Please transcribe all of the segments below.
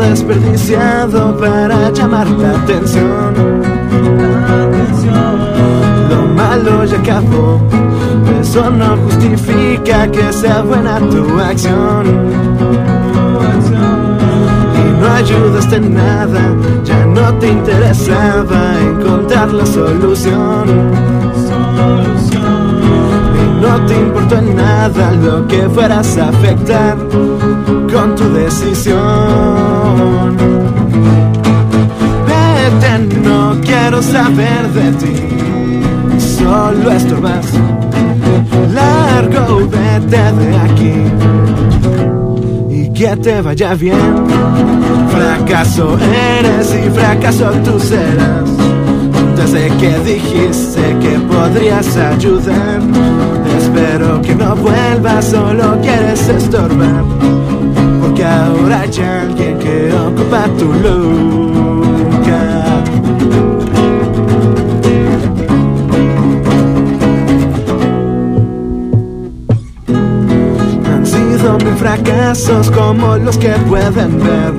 desperdiciado para llamar la atención. Lo malo ya acabó, eso no justifica que sea buena tu acción. Y no ayudaste en nada, ya no te interesaba encontrar la solución no te importó en nada lo que fueras a afectar con tu decisión. Estorbas. Largo, vete de aquí y que te vaya bien. Fracaso eres y fracaso tú serás. Desde que dijiste que podrías ayudar Espero que no vuelvas, solo quieres estorbar. Porque ahora hay alguien que ocupa tu lugar. Fracasos como los que pueden ver.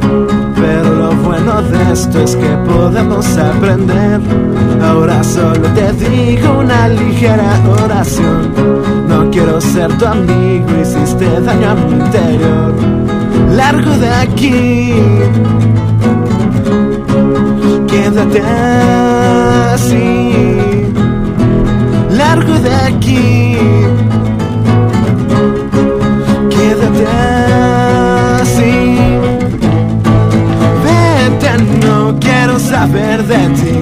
Pero lo bueno de esto es que podemos aprender. Ahora solo te digo una ligera oración quiero ser tu amigo, hiciste daño a mi interior. Largo de aquí, quédate así. Largo de aquí, saber de ti,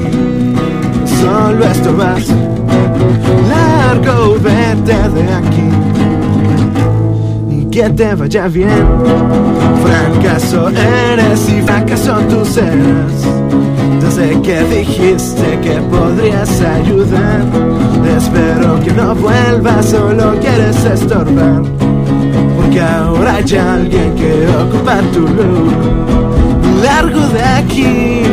solo esto vas vete de aquí y que te vaya bien. Fracaso eres y fracaso tú serás. Desde que dijiste que podrías ayudar, espero que no vuelvas, solo quieres estorbar. Porque ahora hay alguien que ocupa tu luz. Largo de aquí,